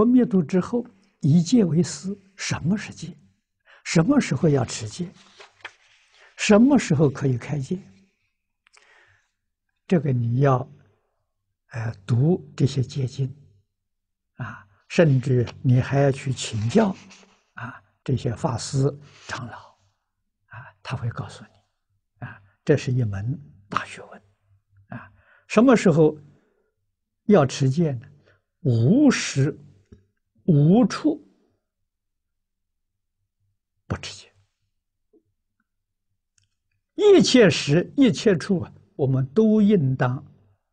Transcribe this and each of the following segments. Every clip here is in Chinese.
佛灭度之后，以戒为师，什么是戒？什么时候要持戒？什么时候可以开戒？这个你要，呃，读这些戒经，啊，甚至你还要去请教，啊，这些法师长老，啊，他会告诉你，啊，这是一门大学问，啊，什么时候要持戒呢？无时无处不持戒，一切时一切处啊，我们都应当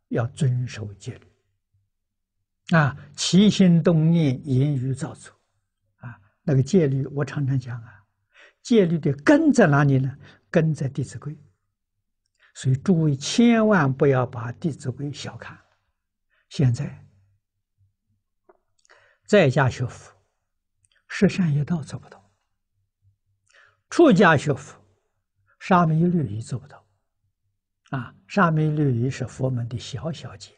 要遵守戒律啊，起心动念、言语造作啊，那个戒律我常常讲啊，戒律的根在哪里呢？根在《弟子规》，所以诸位千万不要把《弟子规》小看，现在。在家学佛，十善业道做不到；出家学佛，沙弥律仪做不到。啊，沙弥律仪是佛门的小小姐。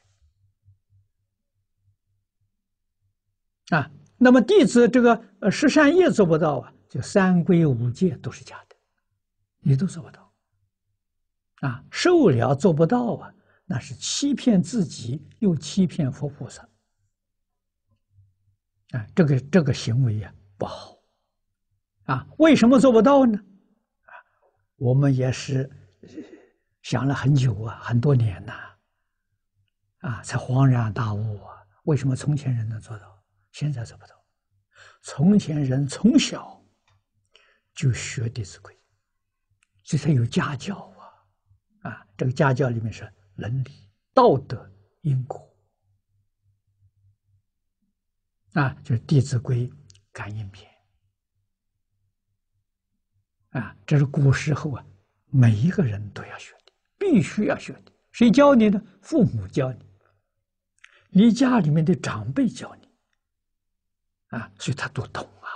啊，那么弟子这个呃十善业做不到啊，就三归五戒都是假的，你都做不到。啊，受了做不到啊，那是欺骗自己，又欺骗佛菩萨。啊，这个这个行为呀不好，啊，为什么做不到呢？啊，我们也是想了很久啊，很多年呐，啊，才恍然大悟啊。为什么从前人能做到，现在做不到？从前人从小就学《弟子规》，这才有家教啊，啊，这个家教里面是伦理、道德、因果。啊，就是《弟子规》感应篇啊，这是古时候啊，每一个人都要学的，必须要学的。谁教你呢？父母教你，你家里面的长辈教你，啊，所以他都懂啊，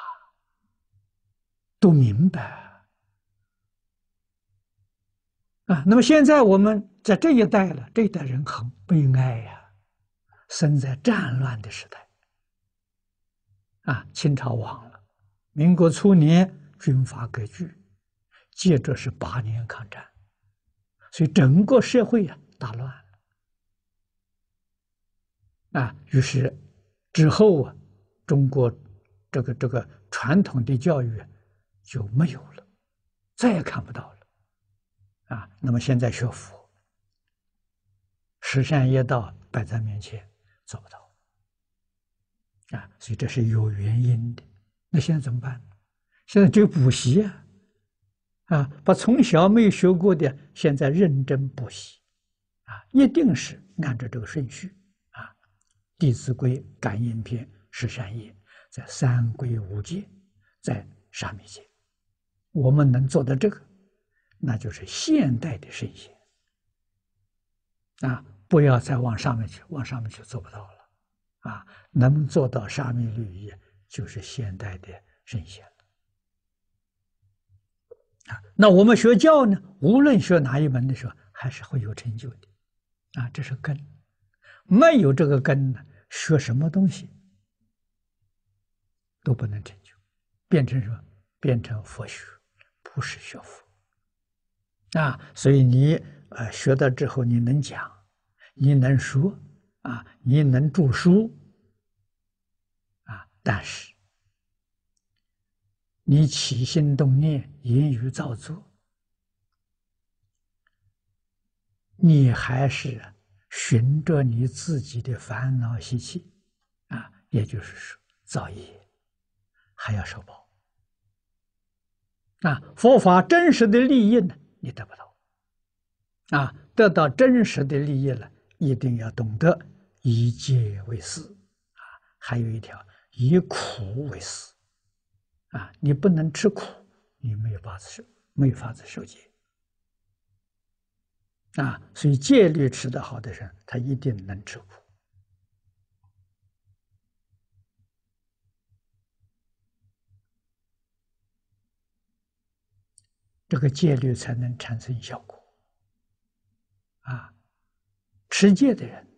都明白啊。那么现在我们在这一代了，这一代人很悲哀呀，生在战乱的时代。啊，清朝亡了，民国初年军阀割据，接着是八年抗战，所以整个社会啊大乱了。啊，于是之后啊，中国这个这个传统的教育就没有了，再也看不到了。啊，那么现在学佛，十善业道摆在面前，做不到。啊，所以这是有原因的。那现在怎么办？现在就补习啊，啊，把从小没有学过的，现在认真补习，啊，一定是按照这个顺序啊，《弟子规》感应篇十善业，在三归五戒，在沙弥戒，我们能做到这个，那就是现代的圣贤。啊，不要再往上面去，往上面去做不到了。啊，能做到沙弥律仪，就是现代的圣贤。啊，那我们学教呢，无论学哪一门的时候，还是会有成就的。啊，这是根，没有这个根呢，学什么东西都不能成就，变成什么？变成佛学，不是学佛。啊，所以你呃学到之后，你能讲，你能说。啊，你能著书，啊，但是你起心动念、言语造作，你还是循着你自己的烦恼习气，啊，也就是说造业，还要受报。啊，佛法真实的利益呢，你得不到。啊，得到真实的利益了，一定要懂得。以戒为师，啊，还有一条以苦为师，啊，你不能吃苦，你没有法子受，没有法子受戒，啊，所以戒律持得好的人，他一定能吃苦，这个戒律才能产生效果，啊，持戒的人。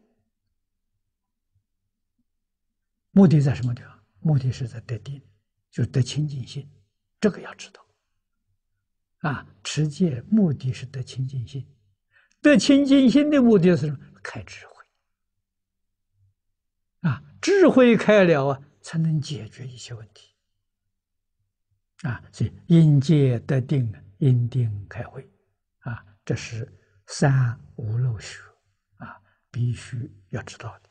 目的在什么地方？目的是在得定，就是得清净心，这个要知道。啊，持戒目的是得清净心，得清净心的目的是什么？开智慧。啊，智慧开了啊，才能解决一些问题。啊，所以因戒得定，因定开慧。啊，这是三无漏学，啊，必须要知道的。